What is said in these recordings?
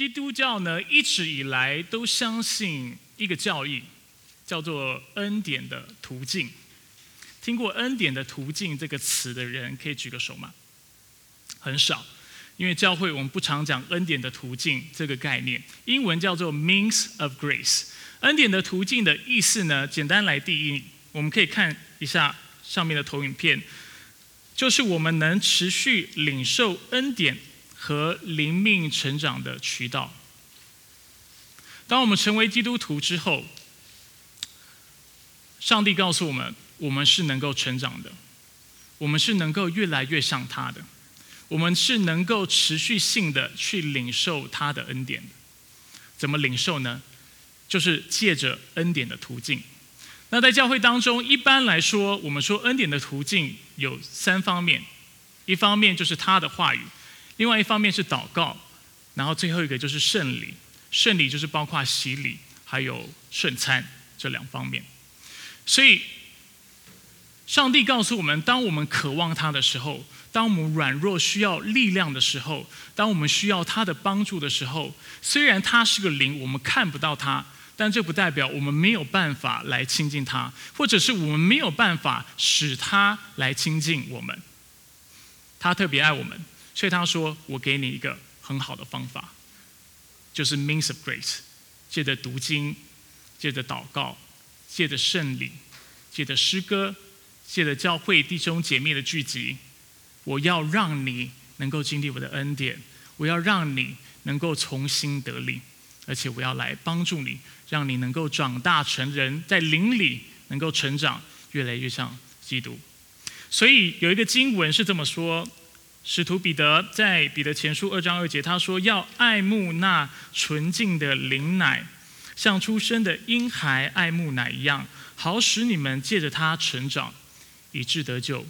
基督教呢一直以来都相信一个教义，叫做恩典的途径。听过“恩典的途径”这个词的人，可以举个手吗？很少，因为教会我们不常讲“恩典的途径”这个概念。英文叫做 “means of grace”。恩典的途径的意思呢，简单来定义，我们可以看一下上面的投影片，就是我们能持续领受恩典和灵命成长的渠道。当我们成为基督徒之后，上帝告诉我们。我们是能够成长的，我们是能够越来越像他的，我们是能够持续性的去领受他的恩典。怎么领受呢？就是借着恩典的途径。那在教会当中，一般来说，我们说恩典的途径有三方面：一方面就是他的话语，另外一方面是祷告，然后最后一个就是圣礼。圣礼就是包括洗礼还有圣餐这两方面。所以。上帝告诉我们：当我们渴望他的时候，当我们软弱需要力量的时候，当我们需要他的帮助的时候，虽然他是个灵，我们看不到他，但这不代表我们没有办法来亲近他，或者是我们没有办法使他来亲近我们。他特别爱我们，所以他说：“我给你一个很好的方法，就是 means of grace，借着读经，借着祷告，借着圣礼，借着诗歌。”借着教会弟兄姐妹的聚集，我要让你能够经历我的恩典，我要让你能够重新得力，而且我要来帮助你，让你能够长大成人，在灵里能够成长，越来越像基督。所以有一个经文是这么说：使徒彼得在彼得前书二章二节，他说要爱慕那纯净的灵奶，像出生的婴孩爱慕奶一样，好使你们借着它成长。以致得救，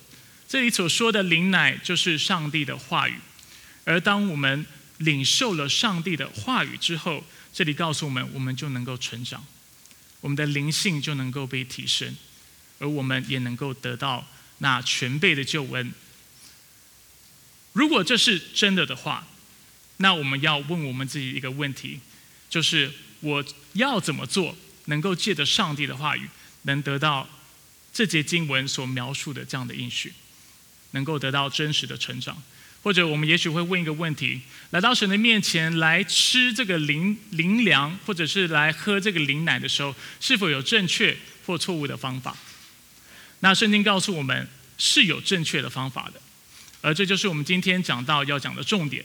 这里所说的灵奶就是上帝的话语，而当我们领受了上帝的话语之后，这里告诉我们，我们就能够成长，我们的灵性就能够被提升，而我们也能够得到那全备的救恩。如果这是真的的话，那我们要问我们自己一个问题，就是我要怎么做，能够借着上帝的话语，能得到？这节经文所描述的这样的应许，能够得到真实的成长，或者我们也许会问一个问题：来到神的面前来吃这个灵灵粮，或者是来喝这个灵奶的时候，是否有正确或错误的方法？那圣经告诉我们是有正确的方法的，而这就是我们今天讲到要讲的重点。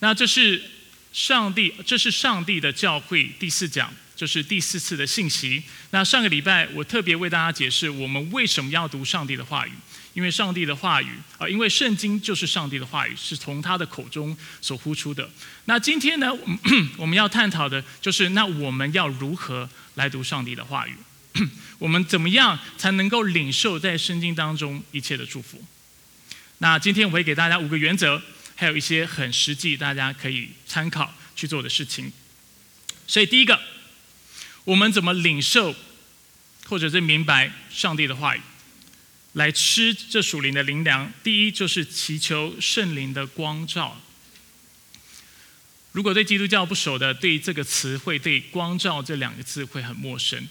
那这是上帝，这是上帝的教会第四讲。就是第四次的信息。那上个礼拜我特别为大家解释我们为什么要读上帝的话语，因为上帝的话语啊，因为圣经就是上帝的话语，是从他的口中所呼出的。那今天呢，我们要探讨的就是那我们要如何来读上帝的话语？我们怎么样才能够领受在圣经当中一切的祝福？那今天我会给大家五个原则，还有一些很实际大家可以参考去做的事情。所以第一个。我们怎么领受，或者是明白上帝的话语，来吃这属灵的灵粮？第一就是祈求圣灵的光照。如果对基督教不熟的，对这个词汇、对“光照”这两个字会很陌生。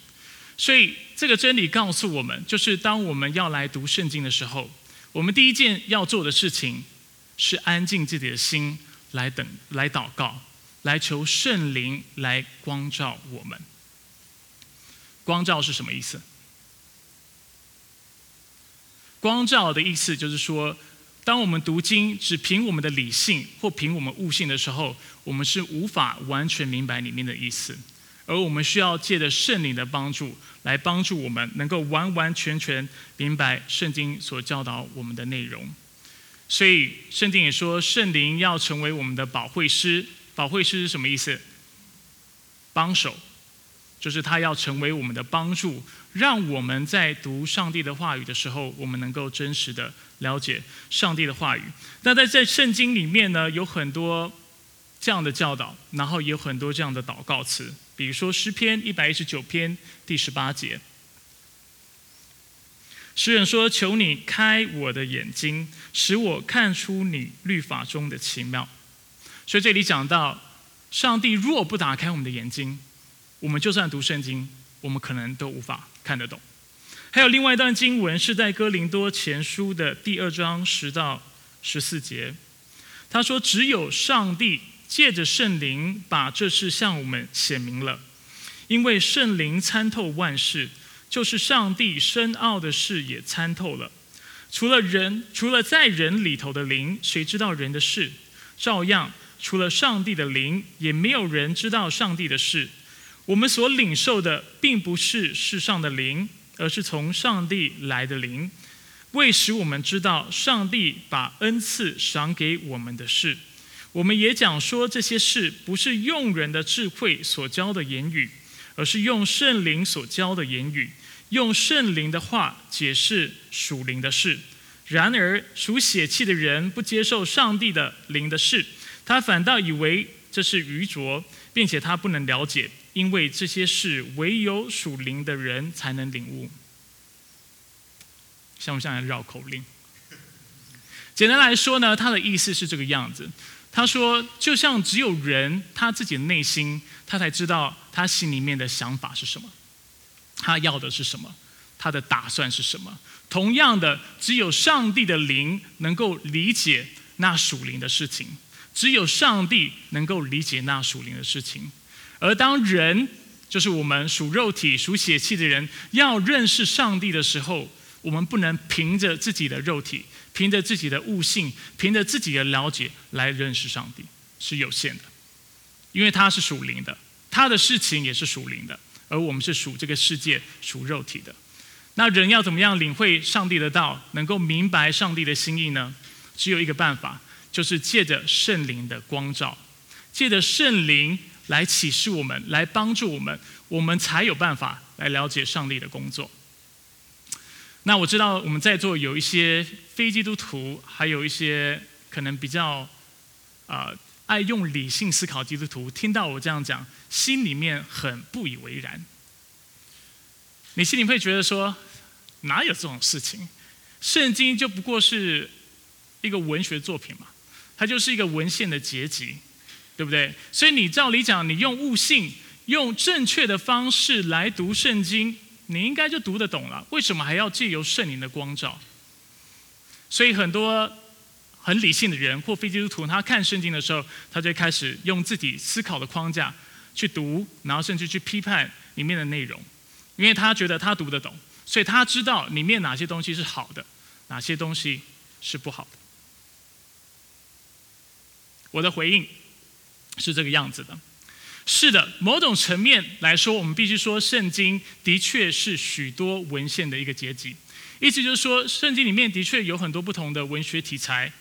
所以这个真理告诉我们，就是当我们要来读圣经的时候，我们第一件要做的事情是安静自己的心，来等、来祷告，来求圣灵来光照我们。光照是什么意思？光照的意思就是说，当我们读经只凭我们的理性或凭我们悟性的时候，我们是无法完全明白里面的意思，而我们需要借着圣灵的帮助，来帮助我们能够完完全全明白圣经所教导我们的内容。所以圣经也说，圣灵要成为我们的保惠师。保惠师是什么意思？帮手。就是他要成为我们的帮助，让我们在读上帝的话语的时候，我们能够真实的了解上帝的话语。那在在圣经里面呢，有很多这样的教导，然后也有很多这样的祷告词，比如说诗篇一百一十九篇第十八节，诗人说：“求你开我的眼睛，使我看出你律法中的奇妙。”所以这里讲到。上帝若不打开我们的眼睛，我们就算读圣经，我们可能都无法看得懂。还有另外一段经文是在哥林多前书的第二章十到十四节，他说：“只有上帝借着圣灵把这事向我们显明了，因为圣灵参透万事，就是上帝深奥的事也参透了。除了人，除了在人里头的灵，谁知道人的事？照样，除了上帝的灵，也没有人知道上帝的事。我们所领受的，并不是世上的灵。”而是从上帝来的灵，为使我们知道上帝把恩赐赏给我们的事。我们也讲说这些事不是用人的智慧所教的言语，而是用圣灵所教的言语，用圣灵的话解释属灵的事。然而属血气的人不接受上帝的灵的事，他反倒以为这是愚拙，并且他不能了解。因为这些事唯有属灵的人才能领悟，像不像绕口令？简单来说呢，他的意思是这个样子。他说，就像只有人他自己的内心，他才知道他心里面的想法是什么，他要的是什么，他的打算是什么。同样的，只有上帝的灵能够理解那属灵的事情，只有上帝能够理解那属灵的事情。而当人，就是我们属肉体、属血气的人，要认识上帝的时候，我们不能凭着自己的肉体、凭着自己的悟性、凭着自己的了解来认识上帝，是有限的。因为他是属灵的，他的事情也是属灵的，而我们是属这个世界、属肉体的。那人要怎么样领会上帝的道，能够明白上帝的心意呢？只有一个办法，就是借着圣灵的光照，借着圣灵。来启示我们，来帮助我们，我们才有办法来了解上帝的工作。那我知道我们在座有一些非基督徒，还有一些可能比较啊爱用理性思考基督徒，听到我这样讲，心里面很不以为然。你心里会觉得说，哪有这种事情？圣经就不过是一个文学作品嘛，它就是一个文献的结集。对不对？所以你照理讲，你用悟性、用正确的方式来读圣经，你应该就读得懂了。为什么还要借由圣灵的光照？所以很多很理性的人或非基督徒，他看圣经的时候，他就开始用自己思考的框架去读，然后甚至去批判里面的内容，因为他觉得他读得懂，所以他知道里面哪些东西是好的，哪些东西是不好的。我的回应。是这个样子的，是的，某种层面来说，我们必须说，圣经的确是许多文献的一个结集。意思就是说，圣经里面的确有很多不同的文学题材，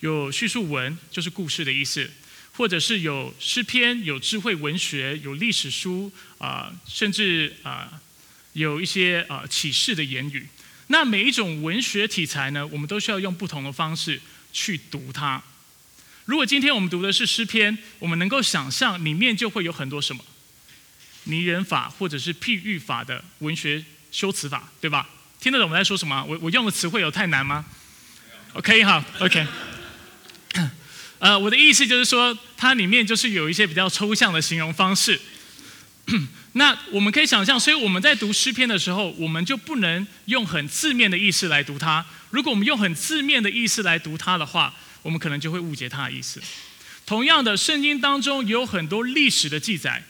有叙述文，就是故事的意思，或者是有诗篇、有智慧文学、有历史书啊，甚至啊，有一些啊启示的言语。那每一种文学题材呢，我们都需要用不同的方式去读它。如果今天我们读的是诗篇，我们能够想象里面就会有很多什么拟人法或者是譬喻法的文学修辞法，对吧？听得懂我们在说什么？我我用的词汇有太难吗？OK，好，OK。呃，我的意思就是说，它里面就是有一些比较抽象的形容方式。那我们可以想象，所以我们在读诗篇的时候，我们就不能用很字面的意思来读它。如果我们用很字面的意思来读它的话，我们可能就会误解他的意思。同样的，圣经当中有很多历史的记载。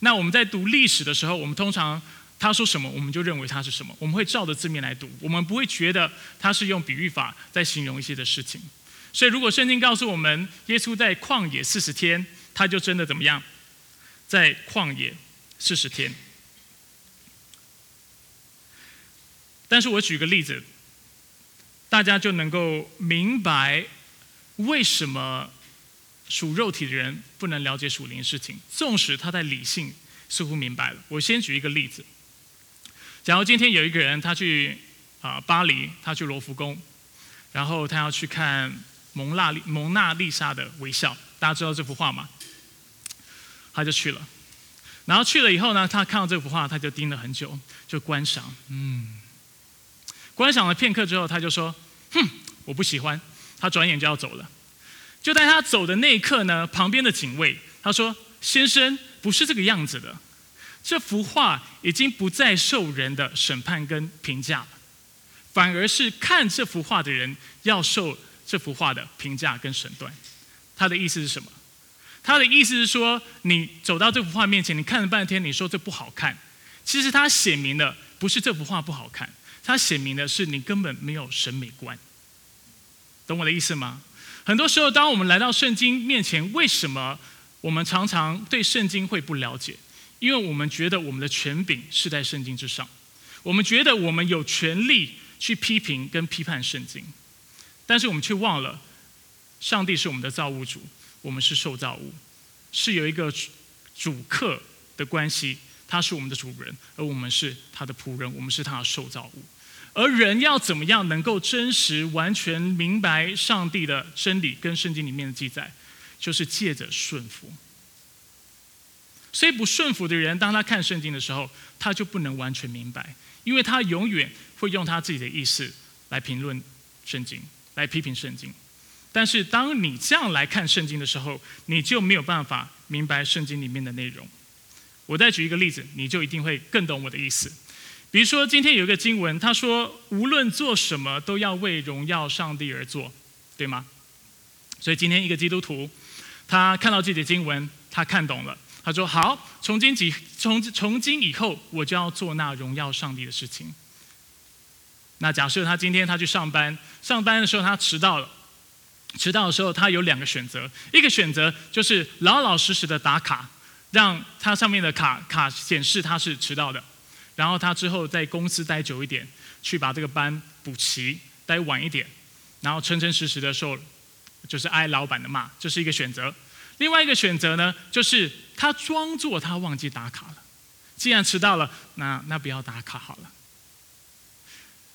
那我们在读历史的时候，我们通常他说什么，我们就认为他是什么。我们会照着字面来读，我们不会觉得他是用比喻法在形容一些的事情。所以，如果圣经告诉我们耶稣在旷野四十天，他就真的怎么样？在旷野四十天。但是我举个例子，大家就能够明白。为什么属肉体的人不能了解属灵事情？纵使他在理性似乎明白了。我先举一个例子：假如今天有一个人，他去啊巴黎，他去罗浮宫，然后他要去看蒙娜丽蒙娜丽莎的微笑，大家知道这幅画吗？他就去了，然后去了以后呢，他看到这幅画，他就盯了很久，就观赏，嗯，观赏了片刻之后，他就说：“哼，我不喜欢。”他转眼就要走了，就在他走的那一刻呢，旁边的警卫他说：“先生，不是这个样子的，这幅画已经不再受人的审判跟评价了，反而是看这幅画的人要受这幅画的评价跟审断。”他的意思是什么？他的意思是说，你走到这幅画面前，你看了半天，你说这不好看，其实他写明的不是这幅画不好看，他写明的是你根本没有审美观。懂我的意思吗？很多时候，当我们来到圣经面前，为什么我们常常对圣经会不了解？因为我们觉得我们的权柄是在圣经之上，我们觉得我们有权利去批评跟批判圣经，但是我们却忘了，上帝是我们的造物主，我们是受造物，是有一个主客的关系，他是我们的主人，而我们是他的仆人，我们是他的受造物。而人要怎么样能够真实、完全明白上帝的真理跟圣经里面的记载，就是借着顺服。所以不顺服的人，当他看圣经的时候，他就不能完全明白，因为他永远会用他自己的意思来评论圣经，来批评圣经。但是当你这样来看圣经的时候，你就没有办法明白圣经里面的内容。我再举一个例子，你就一定会更懂我的意思。比如说，今天有一个经文，他说：“无论做什么，都要为荣耀上帝而做，对吗？”所以今天一个基督徒，他看到这节经文，他看懂了，他说：“好，从今起，从从今以后，我就要做那荣耀上帝的事情。”那假设他今天他去上班，上班的时候他迟到了，迟到的时候他有两个选择，一个选择就是老老实实的打卡，让他上面的卡卡显示他是迟到的。然后他之后在公司待久一点，去把这个班补齐，待晚一点，然后诚诚实实的受，就是挨老板的骂，这是一个选择。另外一个选择呢，就是他装作他忘记打卡了，既然迟到了，那那不要打卡好了。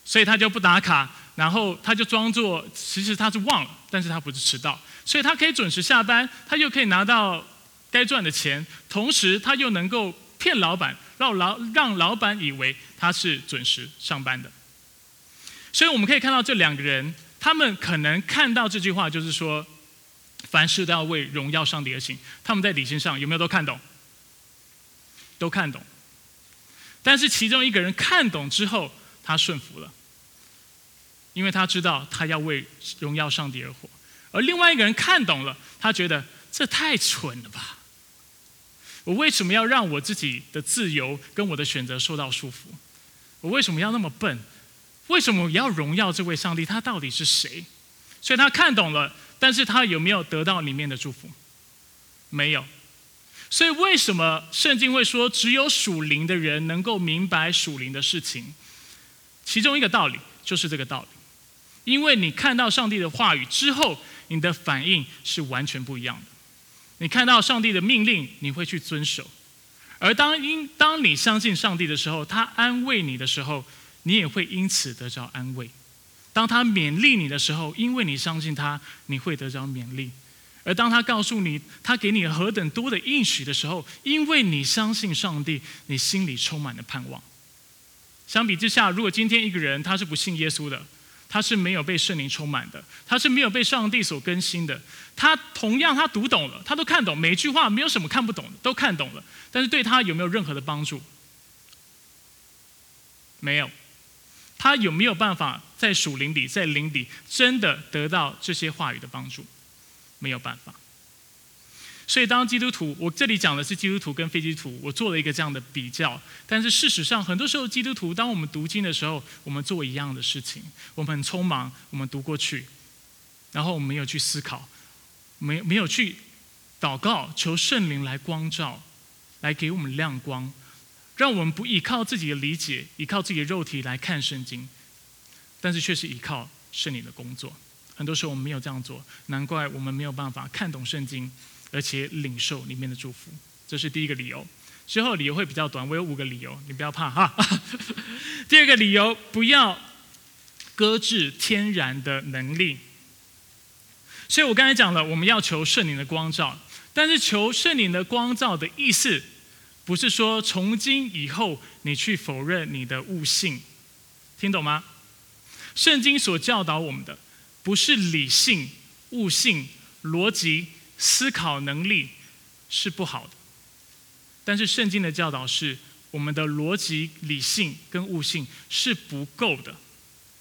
所以他就不打卡，然后他就装作其实他是忘了，但是他不是迟到，所以他可以准时下班，他又可以拿到该赚的钱，同时他又能够骗老板。让老让老板以为他是准时上班的，所以我们可以看到这两个人，他们可能看到这句话，就是说，凡事都要为荣耀上帝而行。他们在理性上有没有都看懂？都看懂。但是其中一个人看懂之后，他顺服了，因为他知道他要为荣耀上帝而活；而另外一个人看懂了，他觉得这太蠢了吧。我为什么要让我自己的自由跟我的选择受到束缚？我为什么要那么笨？为什么要荣耀这位上帝？他到底是谁？所以他看懂了，但是他有没有得到里面的祝福？没有。所以为什么圣经会说只有属灵的人能够明白属灵的事情？其中一个道理就是这个道理，因为你看到上帝的话语之后，你的反应是完全不一样的。你看到上帝的命令，你会去遵守；而当因当你相信上帝的时候，他安慰你的时候，你也会因此得着安慰；当他勉励你的时候，因为你相信他，你会得着勉励；而当他告诉你他给你何等多的应许的时候，因为你相信上帝，你心里充满了盼望。相比之下，如果今天一个人他是不信耶稣的，他是没有被圣灵充满的，他是没有被上帝所更新的。他同样，他读懂了，他都看懂每句话，没有什么看不懂的，都看懂了。但是对他有没有任何的帮助？没有。他有没有办法在属灵里，在灵里真的得到这些话语的帮助？没有办法。所以，当基督徒，我这里讲的是基督徒跟非基督徒，我做了一个这样的比较。但是事实上，很多时候基督徒，当我们读经的时候，我们做一样的事情，我们很匆忙，我们读过去，然后我们没有去思考，没没有去祷告，求圣灵来光照，来给我们亮光，让我们不依靠自己的理解，依靠自己的肉体来看圣经，但是却是依靠圣灵的工作。很多时候我们没有这样做，难怪我们没有办法看懂圣经。而且领受里面的祝福，这是第一个理由。之后理由会比较短，我有五个理由，你不要怕哈。第二个理由，不要搁置天然的能力。所以我刚才讲了，我们要求圣灵的光照，但是求圣灵的光照的意思，不是说从今以后你去否认你的悟性，听懂吗？圣经所教导我们的，不是理性、悟性、逻辑。思考能力是不好的，但是圣经的教导是，我们的逻辑、理性跟悟性是不够的。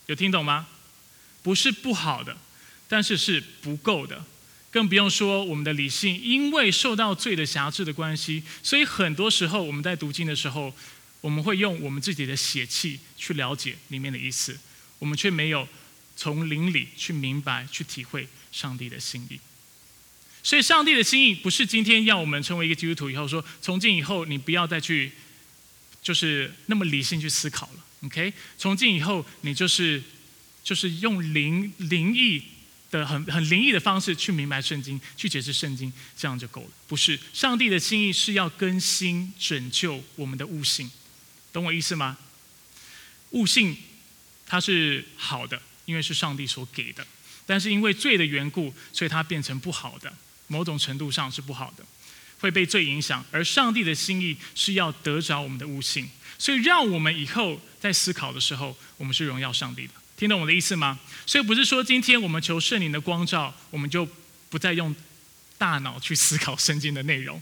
有听懂吗？不是不好的，但是是不够的。更不用说我们的理性，因为受到罪的辖制的关系，所以很多时候我们在读经的时候，我们会用我们自己的血气去了解里面的意思，我们却没有从灵里去明白、去体会上帝的心意。所以，上帝的心意不是今天要我们成为一个基督徒以后说，从今以后你不要再去，就是那么理性去思考了。OK，从今以后你就是就是用灵灵异。的很很灵异的方式去明白圣经，去解释圣经，这样就够了。不是上帝的心意是要更新拯救我们的悟性，懂我意思吗？悟性它是好的，因为是上帝所给的，但是因为罪的缘故，所以它变成不好的，某种程度上是不好的，会被罪影响。而上帝的心意是要得着我们的悟性，所以让我们以后在思考的时候，我们是荣耀上帝的。听懂我的意思吗？所以不是说今天我们求圣灵的光照，我们就不再用大脑去思考圣经的内容。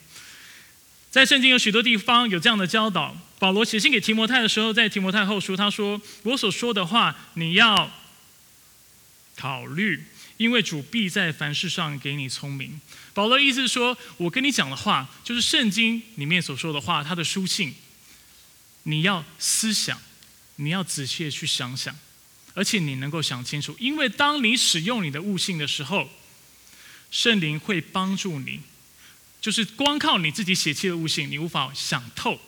在圣经有许多地方有这样的教导。保罗写信给提摩太的时候，在提摩太后书他说：“我所说的话你要考虑，因为主必在凡事上给你聪明。”保罗意思是说，我跟你讲的话就是圣经里面所说的话，他的书信，你要思想，你要仔细去想想。而且你能够想清楚，因为当你使用你的悟性的时候，圣灵会帮助你。就是光靠你自己血气的悟性，你无法想透。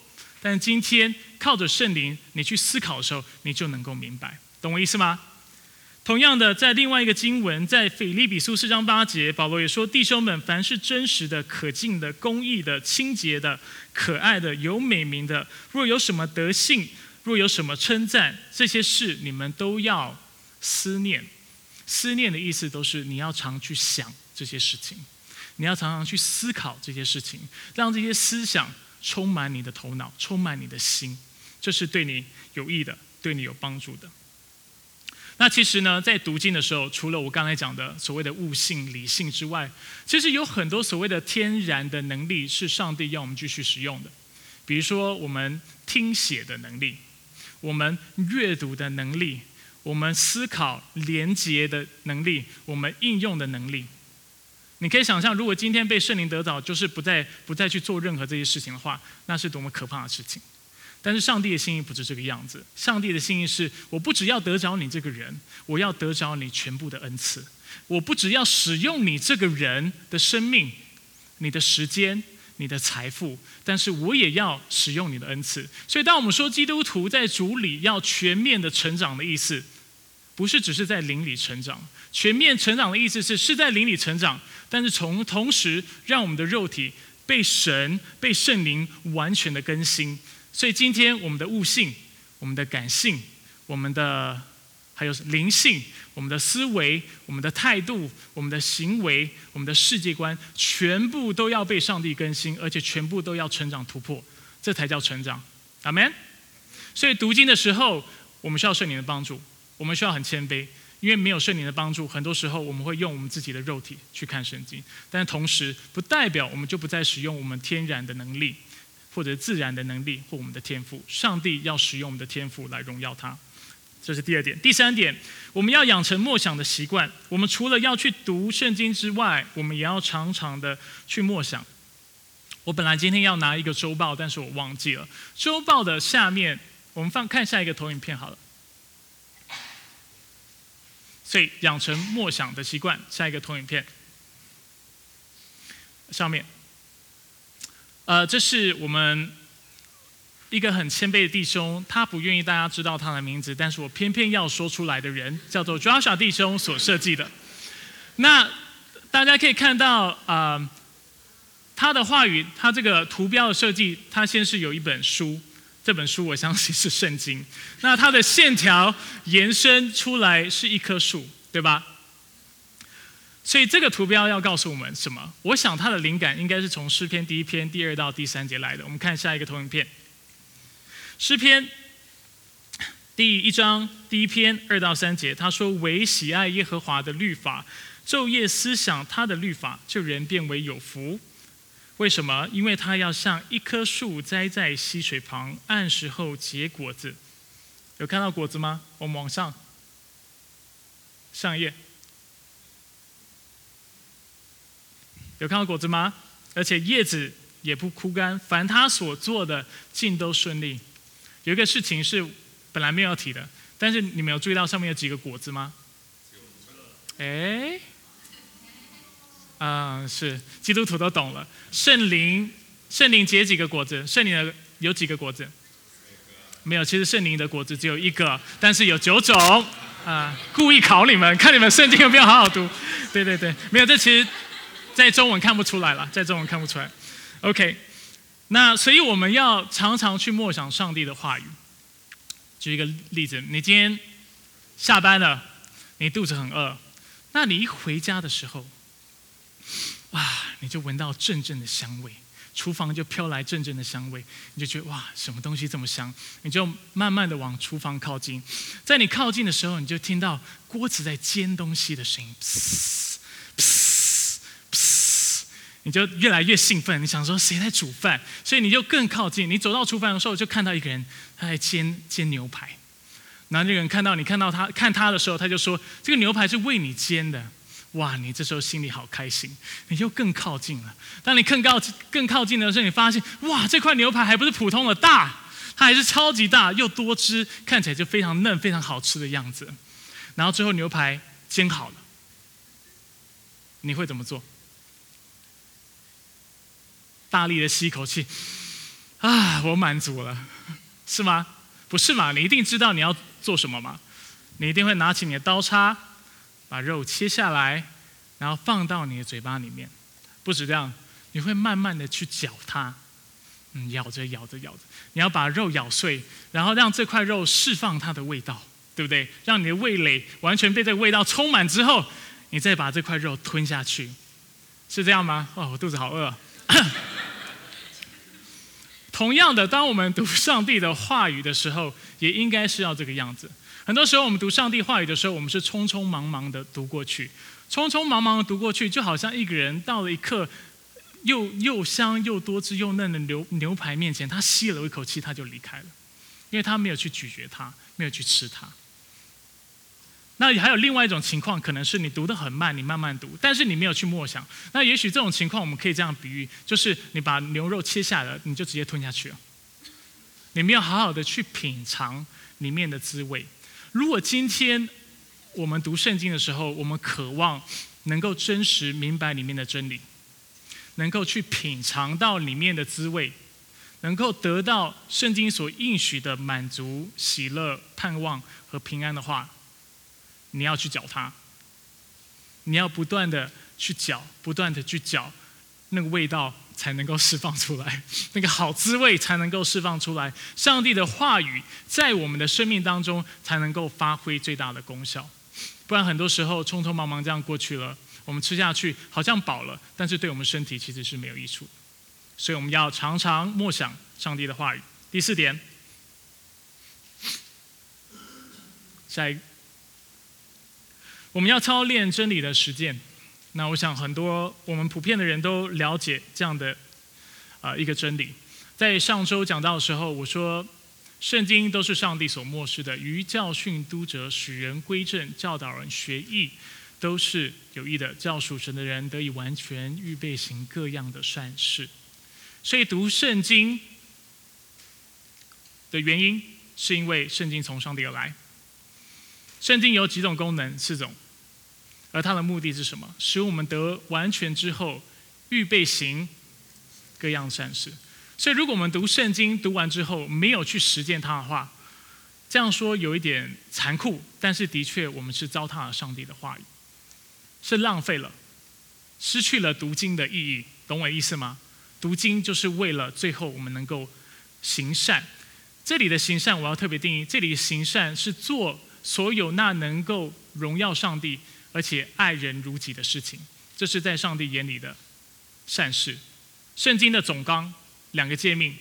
但今天靠着圣灵，你去思考的时候，你就能够明白，懂我意思吗？同样的，在另外一个经文，在腓利比书四章八节，保罗也说：“弟兄们，凡是真实的、可敬的、公义的、清洁的、可爱的、有美名的，若有什么德性。”若有什么称赞，这些事你们都要思念。思念的意思都是你要常去想这些事情，你要常常去思考这些事情，让这些思想充满你的头脑，充满你的心，这是对你有益的，对你有帮助的。那其实呢，在读经的时候，除了我刚才讲的所谓的悟性、理性之外，其实有很多所谓的天然的能力是上帝要我们继续使用的，比如说我们听写的能力。我们阅读的能力，我们思考连接的能力，我们应用的能力，你可以想象，如果今天被圣灵得早，就是不再不再去做任何这些事情的话，那是多么可怕的事情。但是上帝的心意不是这个样子，上帝的心意是：我不只要得着你这个人，我要得着你全部的恩赐；我不只要使用你这个人的生命，你的时间。你的财富，但是我也要使用你的恩赐。所以，当我们说基督徒在主里要全面的成长的意思，不是只是在灵里成长。全面成长的意思是是在灵里成长，但是从同时让我们的肉体被神、被圣灵完全的更新。所以，今天我们的悟性、我们的感性、我们的。还有灵性，我们的思维、我们的态度、我们的行为、我们的世界观，全部都要被上帝更新，而且全部都要成长突破，这才叫成长。阿门。所以读经的时候，我们需要圣灵的帮助，我们需要很谦卑，因为没有圣灵的帮助，很多时候我们会用我们自己的肉体去看圣经，但同时不代表我们就不再使用我们天然的能力，或者自然的能力或我们的天赋。上帝要使用我们的天赋来荣耀他。这是第二点，第三点，我们要养成默想的习惯。我们除了要去读圣经之外，我们也要常常的去默想。我本来今天要拿一个周报，但是我忘记了。周报的下面，我们放看下一个投影片好了。所以养成默想的习惯，下一个投影片上面，呃，这是我们。一个很谦卑的弟兄，他不愿意大家知道他的名字，但是我偏偏要说出来的人，叫做 Joshua 弟兄所设计的。那大家可以看到啊，他的话语，他这个图标的设计，他先是有一本书，这本书我相信是圣经。那它的线条延伸出来是一棵树，对吧？所以这个图标要告诉我们什么？我想他的灵感应该是从诗篇第一篇第二到第三节来的。我们看下一个投影片。诗篇第一章第一篇二到三节，他说：“唯喜爱耶和华的律法，昼夜思想他的律法，就人变为有福。为什么？因为它要像一棵树栽在溪水旁，按时候结果子。有看到果子吗？我们往上，上一页。有看到果子吗？而且叶子也不枯干，凡他所做的尽都顺利。有一个事情是本来没有提的，但是你们有注意到上面有几个果子吗？哎，啊，是基督徒都懂了。圣灵，圣灵结几个果子？圣灵的有几个果子？没有，其实圣灵的果子只有一个，但是有九种。啊，故意考你们，看你们圣经有没有好好读。对对对，没有，这其实。在中文看不出来了，在中文看不出来。OK，那所以我们要常常去默想上帝的话语。举一个例子，你今天下班了，你肚子很饿，那你一回家的时候，哇，你就闻到阵阵的香味，厨房就飘来阵阵的香味，你就觉得哇，什么东西这么香？你就慢慢的往厨房靠近，在你靠近的时候，你就听到锅子在煎东西的声音。你就越来越兴奋，你想说谁在煮饭，所以你就更靠近。你走到厨房的时候，就看到一个人他在煎煎牛排。然后那个人看到你看到他看他的时候，他就说：“这个牛排是为你煎的。”哇，你这时候心里好开心，你就更靠近了。当你更靠更靠近的时候，你发现哇，这块牛排还不是普通的大，它还是超级大又多汁，看起来就非常嫩、非常好吃的样子。然后最后牛排煎好了，你会怎么做？大力的吸一口气，啊，我满足了，是吗？不是嘛？你一定知道你要做什么吗？你一定会拿起你的刀叉，把肉切下来，然后放到你的嘴巴里面。不止这样，你会慢慢的去嚼它，嗯，咬着咬着咬着，你要把肉咬碎，然后让这块肉释放它的味道，对不对？让你的味蕾完全被这个味道充满之后，你再把这块肉吞下去，是这样吗？哦，我肚子好饿。同样的，当我们读上帝的话语的时候，也应该是要这个样子。很多时候，我们读上帝话语的时候，我们是匆匆忙忙的读过去，匆匆忙忙的读过去，就好像一个人到了一刻又又香又多汁又嫩的牛牛排面前，他吸了一口气，他就离开了，因为他没有去咀嚼它，没有去吃它。那还有另外一种情况，可能是你读得很慢，你慢慢读，但是你没有去默想。那也许这种情况，我们可以这样比喻，就是你把牛肉切下来，你就直接吞下去了，你没有好好的去品尝里面的滋味。如果今天我们读圣经的时候，我们渴望能够真实明白里面的真理，能够去品尝到里面的滋味，能够得到圣经所应许的满足、喜乐、盼望和平安的话。你要去搅它，你要不断的去搅，不断的去搅，那个味道才能够释放出来，那个好滋味才能够释放出来。上帝的话语在我们的生命当中才能够发挥最大的功效，不然很多时候匆匆忙忙这样过去了，我们吃下去好像饱了，但是对我们身体其实是没有益处。所以我们要常常默想上帝的话语。第四点，下一。我们要操练真理的实践。那我想很多我们普遍的人都了解这样的啊一个真理。在上周讲到的时候，我说圣经都是上帝所漠视的，于教训、督责、使人归正、教导人学艺，都是有益的，教属神的人得以完全预备行各样的善事。所以读圣经的原因，是因为圣经从上帝而来。圣经有几种功能？四种，而它的目的是什么？使我们得完全之后，预备行各样善事。所以，如果我们读圣经读完之后没有去实践它的话，这样说有一点残酷，但是的确，我们是糟蹋了上帝的话语，是浪费了，失去了读经的意义。懂我意思吗？读经就是为了最后我们能够行善。这里的行善，我要特别定义，这里行善是做。所有那能够荣耀上帝，而且爱人如己的事情，这是在上帝眼里的善事。圣经的总纲两个诫命：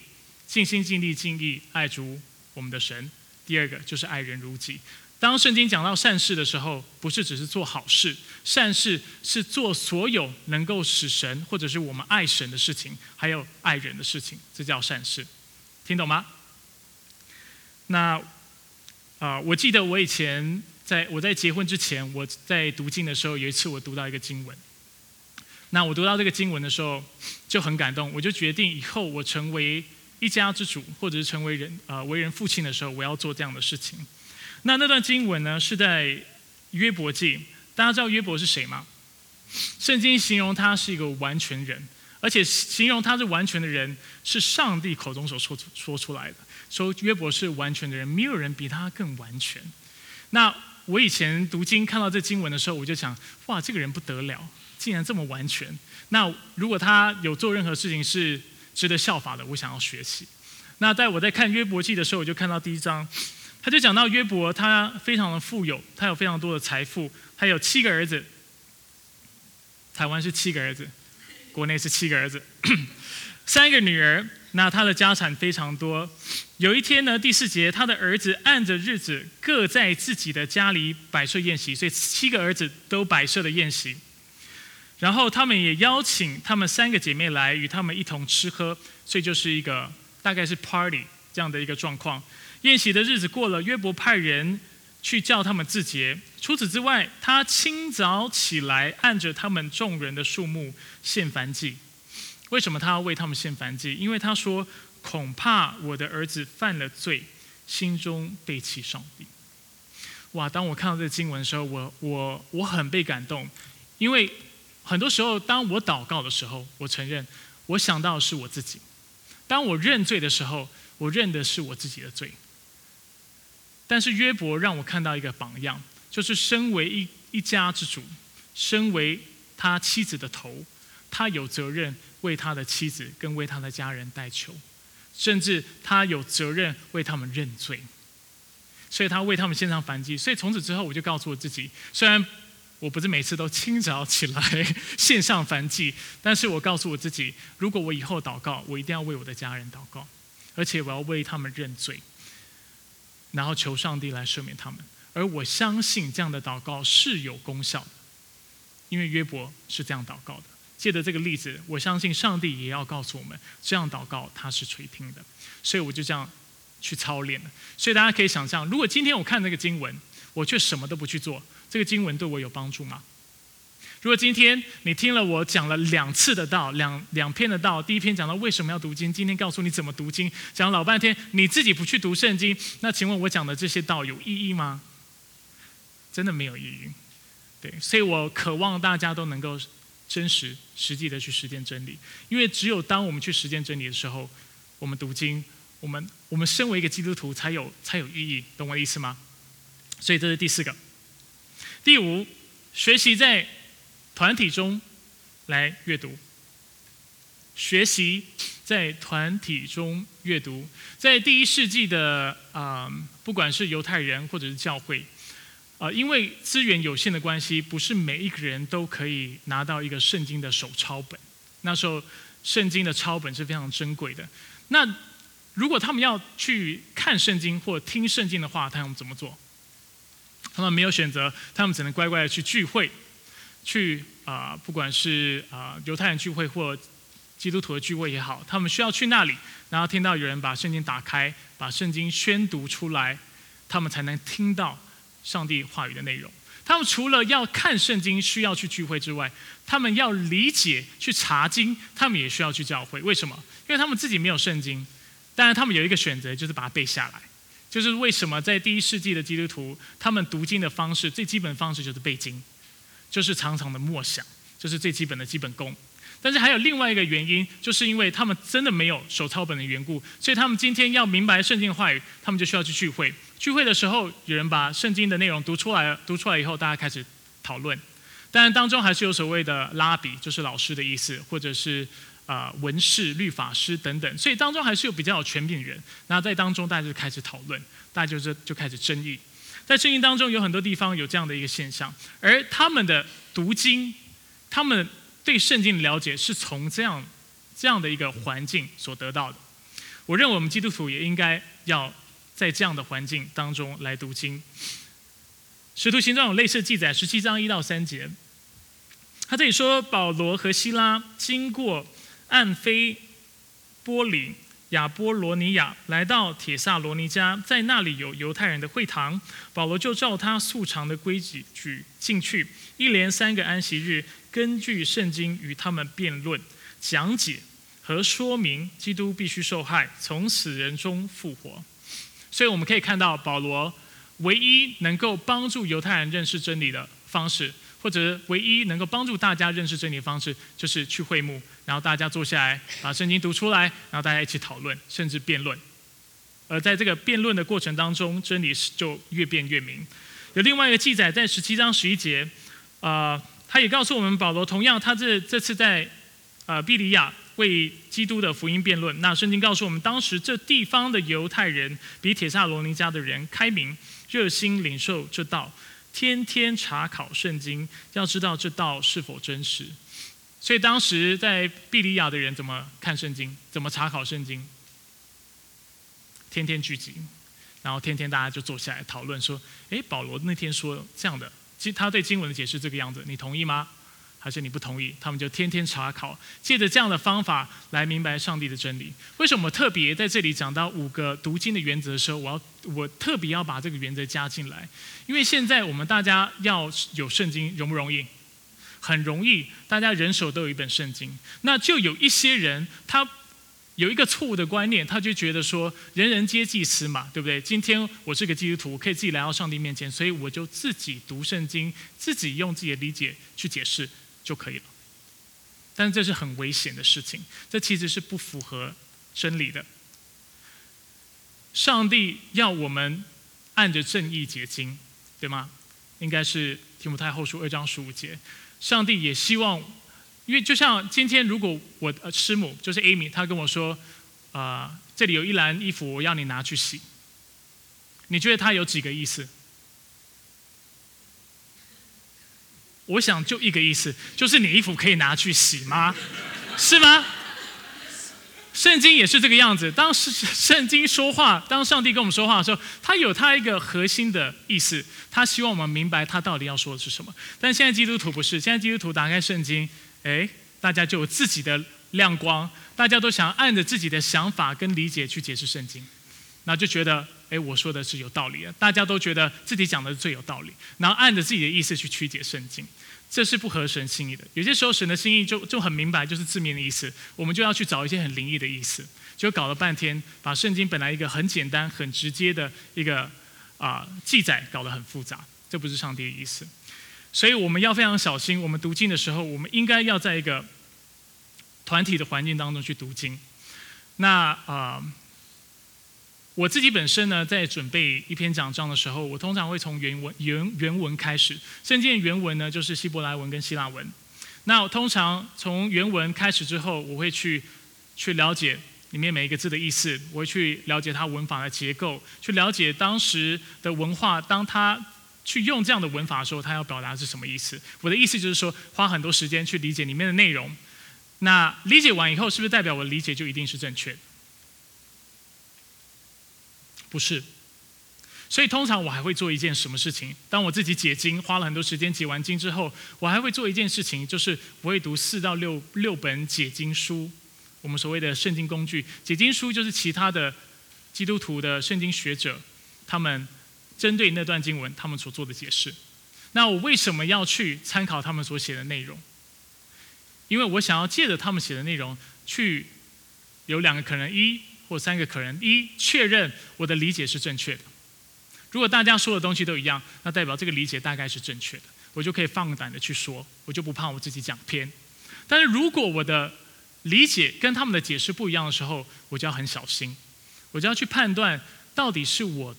尽心尽力尽意爱主我们的神。第二个就是爱人如己。当圣经讲到善事的时候，不是只是做好事，善事是做所有能够使神或者是我们爱神的事情，还有爱人的事情，这叫善事。听懂吗？那啊，我记得我以前在我在结婚之前，我在读经的时候，有一次我读到一个经文。那我读到这个经文的时候，就很感动，我就决定以后我成为一家之主，或者是成为人啊为人父亲的时候，我要做这样的事情。那那段经文呢，是在约伯记。大家知道约伯是谁吗？圣经形容他是一个完全人，而且形容他是完全的人，是上帝口中所说说出来的。说约伯是完全的人，没有人比他更完全。那我以前读经看到这经文的时候，我就想：哇，这个人不得了，竟然这么完全。那如果他有做任何事情是值得效法的，我想要学习。那在我在看约伯记的时候，我就看到第一章。他就讲到约伯，他非常的富有，他有非常多的财富，他有七个儿子。台湾是七个儿子，国内是七个儿子，三个女儿。那他的家产非常多。有一天呢，第四节，他的儿子按着日子各在自己的家里摆设宴席，所以七个儿子都摆设了宴席。然后他们也邀请他们三个姐妹来与他们一同吃喝，所以就是一个大概是 party 这样的一个状况。宴席的日子过了，约伯派人去叫他们自洁。除此之外，他清早起来，按着他们众人的数目献燔祭。为什么他要为他们献燔祭？因为他说：“恐怕我的儿子犯了罪，心中背弃上帝。”哇！当我看到这个经文的时候，我我我很被感动，因为很多时候，当我祷告的时候，我承认我想到的是我自己；当我认罪的时候，我认的是我自己的罪。但是约伯让我看到一个榜样，就是身为一一家之主，身为他妻子的头，他有责任为他的妻子跟为他的家人代求，甚至他有责任为他们认罪，所以他为他们献上燔祭。所以从此之后，我就告诉我自己，虽然我不是每次都清早起来 献上燔祭，但是我告诉我自己，如果我以后祷告，我一定要为我的家人祷告，而且我要为他们认罪。然后求上帝来赦免他们，而我相信这样的祷告是有功效的，因为约伯是这样祷告的。借着这个例子，我相信上帝也要告诉我们，这样祷告他是垂听的。所以我就这样去操练了。所以大家可以想象，如果今天我看这个经文，我却什么都不去做，这个经文对我有帮助吗？如果今天你听了我讲了两次的道，两两篇的道，第一篇讲到为什么要读经，今天告诉你怎么读经，讲老半天，你自己不去读圣经，那请问我讲的这些道有意义吗？真的没有意义。对，所以我渴望大家都能够真实、实际的去实践真理，因为只有当我们去实践真理的时候，我们读经，我们我们身为一个基督徒才有才有意义，懂我的意思吗？所以这是第四个。第五，学习在。团体中来阅读、学习，在团体中阅读，在第一世纪的啊，不管是犹太人或者是教会，啊，因为资源有限的关系，不是每一个人都可以拿到一个圣经的手抄本。那时候，圣经的抄本是非常珍贵的。那如果他们要去看圣经或听圣经的话，他们怎么做？他们没有选择，他们只能乖乖的去聚会。去啊，不管是啊犹太人聚会或基督徒的聚会也好，他们需要去那里，然后听到有人把圣经打开，把圣经宣读出来，他们才能听到上帝话语的内容。他们除了要看圣经需要去聚会之外，他们要理解去查经，他们也需要去教会。为什么？因为他们自己没有圣经，当然他们有一个选择，就是把它背下来。就是为什么在第一世纪的基督徒，他们读经的方式最基本的方式就是背经。就是常常的默想，这是最基本的基本功。但是还有另外一个原因，就是因为他们真的没有手抄本的缘故，所以他们今天要明白圣经话语，他们就需要去聚会。聚会的时候，有人把圣经的内容读出来，读出来以后，大家开始讨论。当然当中还是有所谓的拉比，就是老师的意思，或者是啊文士、律法师等等。所以当中还是有比较有权柄的人。那在当中，大家就开始讨论，大家就是就开始争议。在圣经当中有很多地方有这样的一个现象，而他们的读经，他们对圣经的了解是从这样这样的一个环境所得到的。我认为我们基督徒也应该要在这样的环境当中来读经。使徒行传有类似记载，十七章一到三节。他这里说，保罗和希拉经过暗菲波里。亚波罗尼亚来到铁萨罗尼加，在那里有犹太人的会堂，保罗就照他素常的规矩举进去，一连三个安息日，根据圣经与他们辩论、讲解和说明基督必须受害，从死人中复活。所以我们可以看到，保罗唯一能够帮助犹太人认识真理的方式。或者唯一能够帮助大家认识真理的方式，就是去会幕，然后大家坐下来把圣经读出来，然后大家一起讨论，甚至辩论。而在这个辩论的过程当中，真理是就越辩越明。有另外一个记载，在十七章十一节，啊，他也告诉我们，保罗同样，他这这次在啊比利亚为基督的福音辩论。那圣经告诉我们，当时这地方的犹太人比铁萨罗尼迦的人开明，热心领受这道。天天查考圣经，要知道这道是否真实。所以当时在比利亚的人怎么看圣经，怎么查考圣经？天天聚集，然后天天大家就坐下来讨论说：“诶，保罗那天说这样的，其实他对经文的解释这个样子，你同意吗？”还是你不同意？他们就天天查考，借着这样的方法来明白上帝的真理。为什么特别在这里讲到五个读经的原则的时候，我要我特别要把这个原则加进来？因为现在我们大家要有圣经容不容易？很容易，大家人手都有一本圣经。那就有一些人，他有一个错误的观念，他就觉得说人人皆祭司嘛，对不对？今天我是个基督徒，可以自己来到上帝面前，所以我就自己读圣经，自己用自己的理解去解释。就可以了，但是这是很危险的事情，这其实是不符合真理的。上帝要我们按着正义结晶，对吗？应该是提摩太后书二章十五节。上帝也希望，因为就像今天，如果我呃师母就是 Amy，她跟我说，啊，这里有一篮衣服，我要你拿去洗。你觉得他有几个意思？我想就一个意思，就是你衣服可以拿去洗吗？是吗？圣经也是这个样子。当时圣经说话，当上帝跟我们说话的时候，他有他一个核心的意思，他希望我们明白他到底要说的是什么。但现在基督徒不是，现在基督徒打开圣经，哎，大家就有自己的亮光，大家都想按着自己的想法跟理解去解释圣经，那就觉得。哎，我说的是有道理的，大家都觉得自己讲的是最有道理，然后按着自己的意思去曲解圣经，这是不合神心意的。有些时候神的心意就就很明白，就是字面的意思，我们就要去找一些很灵异的意思，就搞了半天，把圣经本来一个很简单、很直接的一个啊记载搞得很复杂，这不是上帝的意思。所以我们要非常小心，我们读经的时候，我们应该要在一个团体的环境当中去读经。那啊。我自己本身呢，在准备一篇讲章的时候，我通常会从原文原原文开始。圣经原文呢，就是希伯来文跟希腊文。那我通常从原文开始之后，我会去去了解里面每一个字的意思，我会去了解它文法的结构，去了解当时的文化。当他去用这样的文法的时候，他要表达是什么意思？我的意思就是说，花很多时间去理解里面的内容。那理解完以后，是不是代表我理解就一定是正确？不是，所以通常我还会做一件什么事情？当我自己解经花了很多时间解完经之后，我还会做一件事情，就是我会读四到六六本解经书，我们所谓的圣经工具。解经书就是其他的基督徒的圣经学者，他们针对那段经文他们所做的解释。那我为什么要去参考他们所写的内容？因为我想要借着他们写的内容去有两个可能一。或三个可能：一，确认我的理解是正确的。如果大家说的东西都一样，那代表这个理解大概是正确的，我就可以放胆的去说，我就不怕我自己讲偏。但是如果我的理解跟他们的解释不一样的时候，我就要很小心，我就要去判断到底是我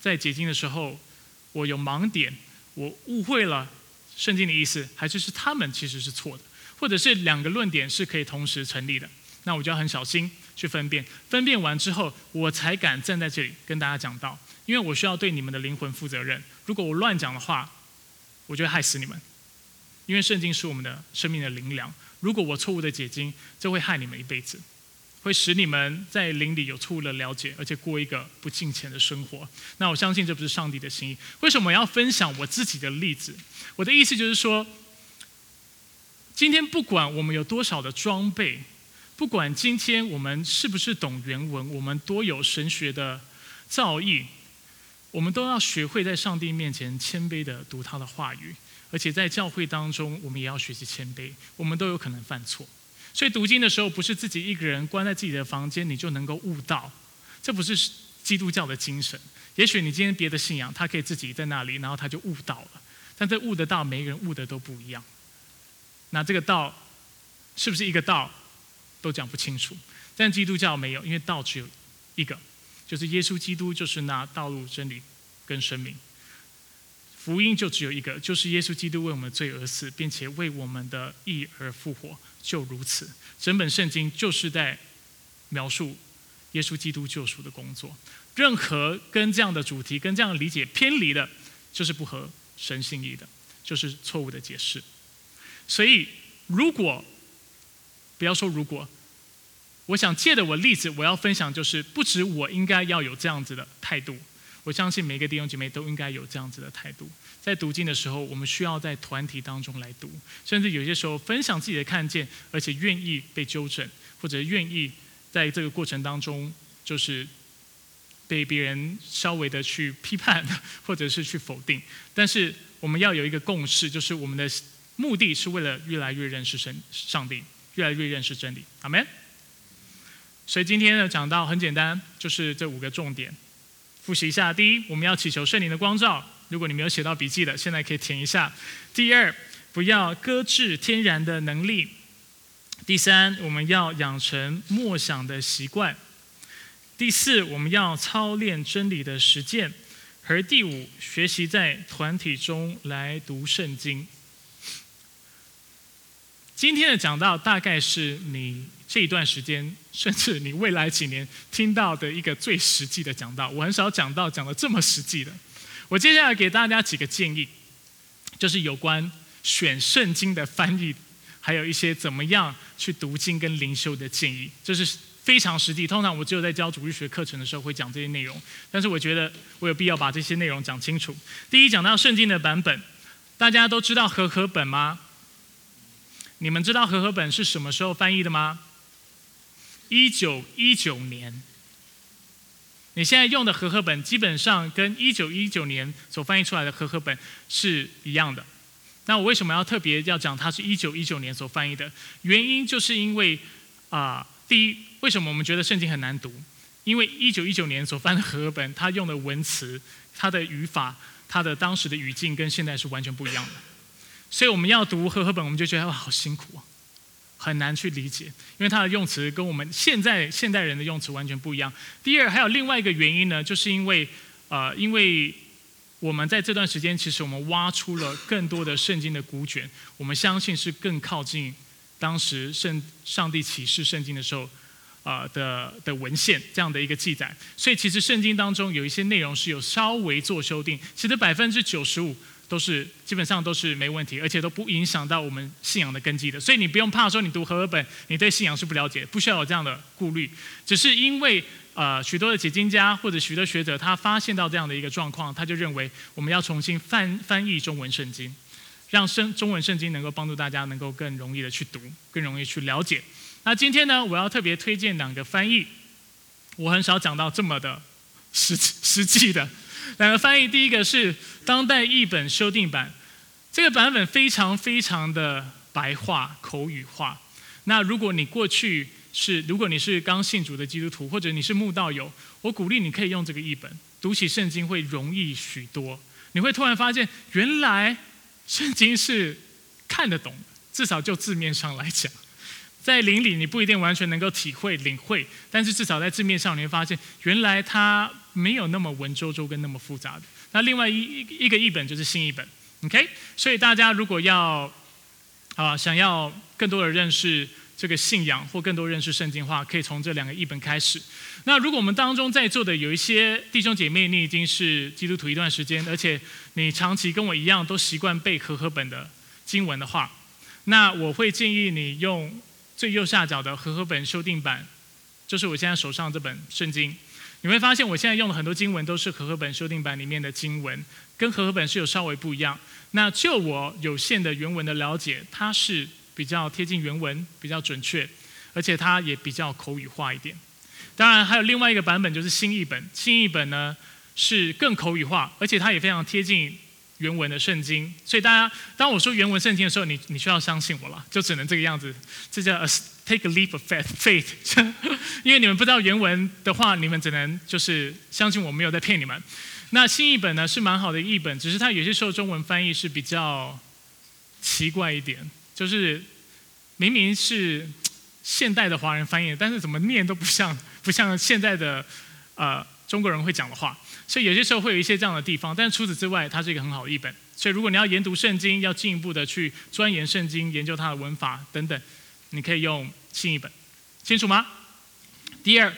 在解经的时候我有盲点，我误会了圣经的意思，还是是他们其实是错的，或者是两个论点是可以同时成立的，那我就要很小心。去分辨，分辨完之后，我才敢站在这里跟大家讲道，因为我需要对你们的灵魂负责任。如果我乱讲的话，我就会害死你们。因为圣经是我们的生命的灵粮，如果我错误的解经，就会害你们一辈子，会。会使你们在灵里有错误的了解，而且过一个不敬虔的生活。那我相信这不是上帝的心意。为什么要分享我自己的例子？我的意思就是说，今天不管我们有多少的装备，不管今天我们是不是懂原文，我们多有神学的造诣，我们都要学会在上帝面前谦卑的读他的话语，而且在教会当中，我们也要学习谦卑。我们都有可能犯错。所以读经的时候，不是自己一个人关在自己的房间，你就能够悟道。这不是基督教的精神。也许你今天别的信仰，他可以自己在那里，然后他就悟道了。但这悟的道，每个人悟的都不一样。那这个道是不是一个道，都讲不清楚。但基督教没有，因为道只有一个，就是耶稣基督，就是那道路、真理跟生命。福音就只有一个，就是耶稣基督为我们罪而死，并且为我们的义而复活，就如此。整本圣经就是在描述耶稣基督救赎的工作。任何跟这样的主题、跟这样的理解偏离的，就是不合神心意的，就是错误的解释。所以，如果不要说如果，我想借的我例子，我要分享就是，不止我应该要有这样子的态度。我相信每个弟兄姐妹都应该有这样子的态度，在读经的时候，我们需要在团体当中来读，甚至有些时候分享自己的看见，而且愿意被纠正，或者愿意在这个过程当中，就是被别人稍微的去批判，或者是去否定。但是我们要有一个共识，就是我们的目的是为了越来越认识神、上帝，越来越认识真理。阿门。所以今天呢，讲到很简单，就是这五个重点。复习一下：第一，我们要祈求圣灵的光照。如果你没有写到笔记的，现在可以填一下。第二，不要搁置天然的能力。第三，我们要养成默想的习惯。第四，我们要操练真理的实践。而第五，学习在团体中来读圣经。今天的讲到，大概是你。这一段时间，甚至你未来几年听到的一个最实际的讲道，我很少讲到讲的这么实际的。我接下来给大家几个建议，就是有关选圣经的翻译，还有一些怎么样去读经跟灵修的建议，这是非常实际。通常我只有在教主日学课程的时候会讲这些内容，但是我觉得我有必要把这些内容讲清楚。第一，讲到圣经的版本，大家都知道和合本吗？你们知道和合本是什么时候翻译的吗？一九一九年，你现在用的和合本基本上跟一九一九年所翻译出来的和合本是一样的。那我为什么要特别要讲它是一九一九年所翻译的？原因就是因为啊，第一，为什么我们觉得圣经很难读？因为一九一九年所翻的和合本，它用的文词、它的语法、它的当时的语境跟现在是完全不一样的。所以我们要读和合本，我们就觉得哇，好辛苦啊。很难去理解，因为它的用词跟我们现在现代人的用词完全不一样。第二，还有另外一个原因呢，就是因为，呃，因为我们在这段时间，其实我们挖出了更多的圣经的古卷，我们相信是更靠近当时圣上帝启示圣经的时候，啊的的文献这样的一个记载。所以其实圣经当中有一些内容是有稍微做修订，其实百分之九十五。都是基本上都是没问题，而且都不影响到我们信仰的根基的，所以你不用怕说你读和合本，你对信仰是不了解，不需要有这样的顾虑。只是因为呃许多的解经家或者许多学者，他发现到这样的一个状况，他就认为我们要重新翻翻译中文圣经，让圣中文圣经能够帮助大家能够更容易的去读，更容易去了解。那今天呢，我要特别推荐两个翻译，我很少讲到这么的实实际的。两个翻译，第一个是当代译本修订版，这个版本非常非常的白话口语化。那如果你过去是，如果你是刚信主的基督徒，或者你是慕道友，我鼓励你可以用这个译本，读起圣经会容易许多。你会突然发现，原来圣经是看得懂，至少就字面上来讲。在灵里你不一定完全能够体会领会，但是至少在字面上你会发现，原来它没有那么文绉绉跟那么复杂的。那另外一一个译本就是新译本，OK？所以大家如果要啊想要更多的认识这个信仰或更多认识圣经的话，可以从这两个译本开始。那如果我们当中在座的有一些弟兄姐妹，你已经是基督徒一段时间，而且你长期跟我一样都习惯背和合本的经文的话，那我会建议你用。最右下角的和合本修订版就是我现在手上这本圣经。你会发现我现在用的很多经文都是和合本修订版里面的经文，跟和合本是有稍微不一样。那就我有限的原文的了解，它是比较贴近原文，比较准确，而且它也比较口语化一点。当然还有另外一个版本就是新译本，新译本呢是更口语化，而且它也非常贴近。原文的圣经，所以大家当我说原文圣经的时候，你你需要相信我了，就只能这个样子，这叫 take a leap of faith，faith，因为你们不知道原文的话，你们只能就是相信我没有在骗你们。那新译本呢是蛮好的译本，只是它有些时候中文翻译是比较奇怪一点，就是明明是现代的华人翻译，但是怎么念都不像不像现在的呃中国人会讲的话。所以有些时候会有一些这样的地方，但是除此之外，它是一个很好的译本。所以如果你要研读圣经，要进一步的去钻研圣经，研究它的文法等等，你可以用新一本，清楚吗？第二，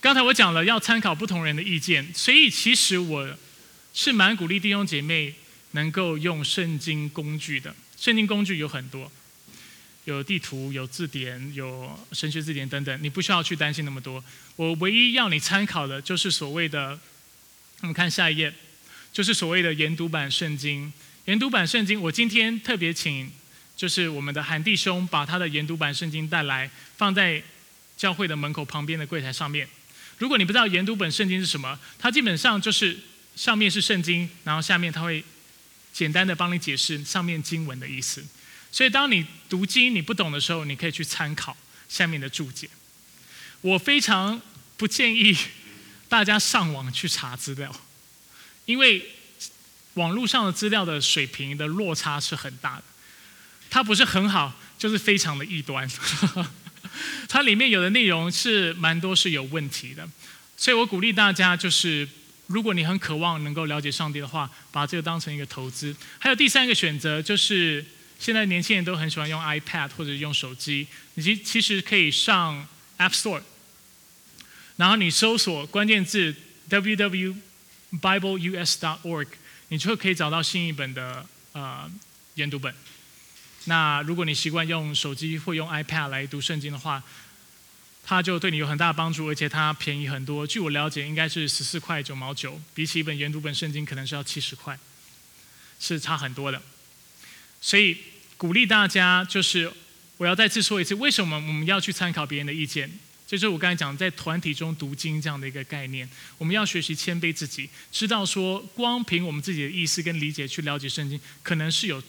刚才我讲了要参考不同人的意见，所以其实我是蛮鼓励弟兄姐妹能够用圣经工具的。圣经工具有很多，有地图、有字典、有神学字典等等，你不需要去担心那么多。我唯一要你参考的就是所谓的。我们看下一页，就是所谓的研读版圣经。研读版圣经，我今天特别请，就是我们的韩弟兄把他的研读版圣经带来，放在教会的门口旁边的柜台上面。如果你不知道研读本圣经是什么，它基本上就是上面是圣经，然后下面他会简单的帮你解释上面经文的意思。所以当你读经你不懂的时候，你可以去参考下面的注解。我非常不建议。大家上网去查资料，因为网络上的资料的水平的落差是很大的，它不是很好，就是非常的异端。它里面有的内容是蛮多是有问题的，所以我鼓励大家，就是如果你很渴望能够了解上帝的话，把这个当成一个投资。还有第三个选择，就是现在年轻人都很喜欢用 iPad 或者用手机，你其其实可以上 App Store。然后你搜索关键字 www.bibleus.org，你就可以找到新一本的呃研读本。那如果你习惯用手机或用 iPad 来读圣经的话，它就对你有很大帮助，而且它便宜很多。据我了解，应该是十四块九毛九，比起一本研读本圣经可能是要七十块，是差很多的。所以鼓励大家，就是我要再次说一次，为什么我们要去参考别人的意见？就是我刚才讲，在团体中读经这样的一个概念，我们要学习谦卑自己，知道说光凭我们自己的意思跟理解去了解圣经，可能是有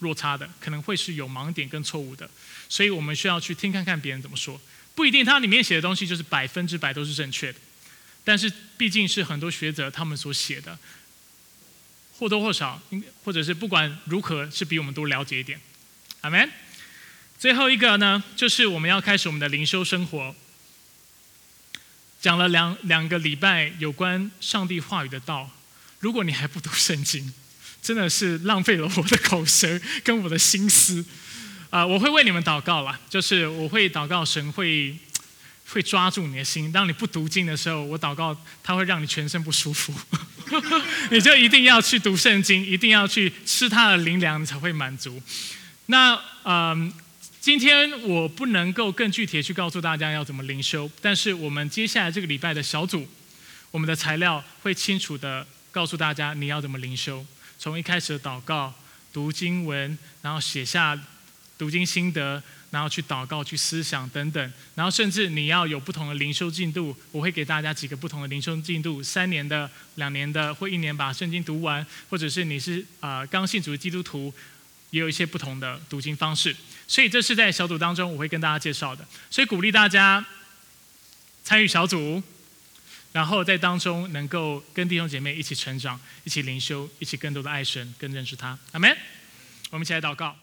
落差的，可能会是有盲点跟错误的，所以我们需要去听看看别人怎么说，不一定它里面写的东西就是百分之百都是正确的，但是毕竟是很多学者他们所写的，或多或少，或者是不管如何是比我们都了解一点，阿门。最后一个呢，就是我们要开始我们的灵修生活。讲了两两个礼拜有关上帝话语的道，如果你还不读圣经，真的是浪费了我的口舌跟我的心思。啊，我会为你们祷告啦，就是我会祷告神会会抓住你的心。当你不读经的时候，我祷告他会让你全身不舒服，你就一定要去读圣经，一定要去吃他的灵粮，你才会满足。那嗯。今天我不能够更具体的去告诉大家要怎么灵修，但是我们接下来这个礼拜的小组，我们的材料会清楚的告诉大家你要怎么灵修。从一开始的祷告、读经文，然后写下读经心得，然后去祷告、去思想等等，然后甚至你要有不同的灵修进度，我会给大家几个不同的灵修进度：三年的、两年的，或一年把圣经读完，或者是你是啊刚信主的基督徒。也有一些不同的读经方式，所以这是在小组当中我会跟大家介绍的。所以鼓励大家参与小组，然后在当中能够跟弟兄姐妹一起成长，一起灵修，一起更多的爱神，更认识他。阿门。我们一起来祷告。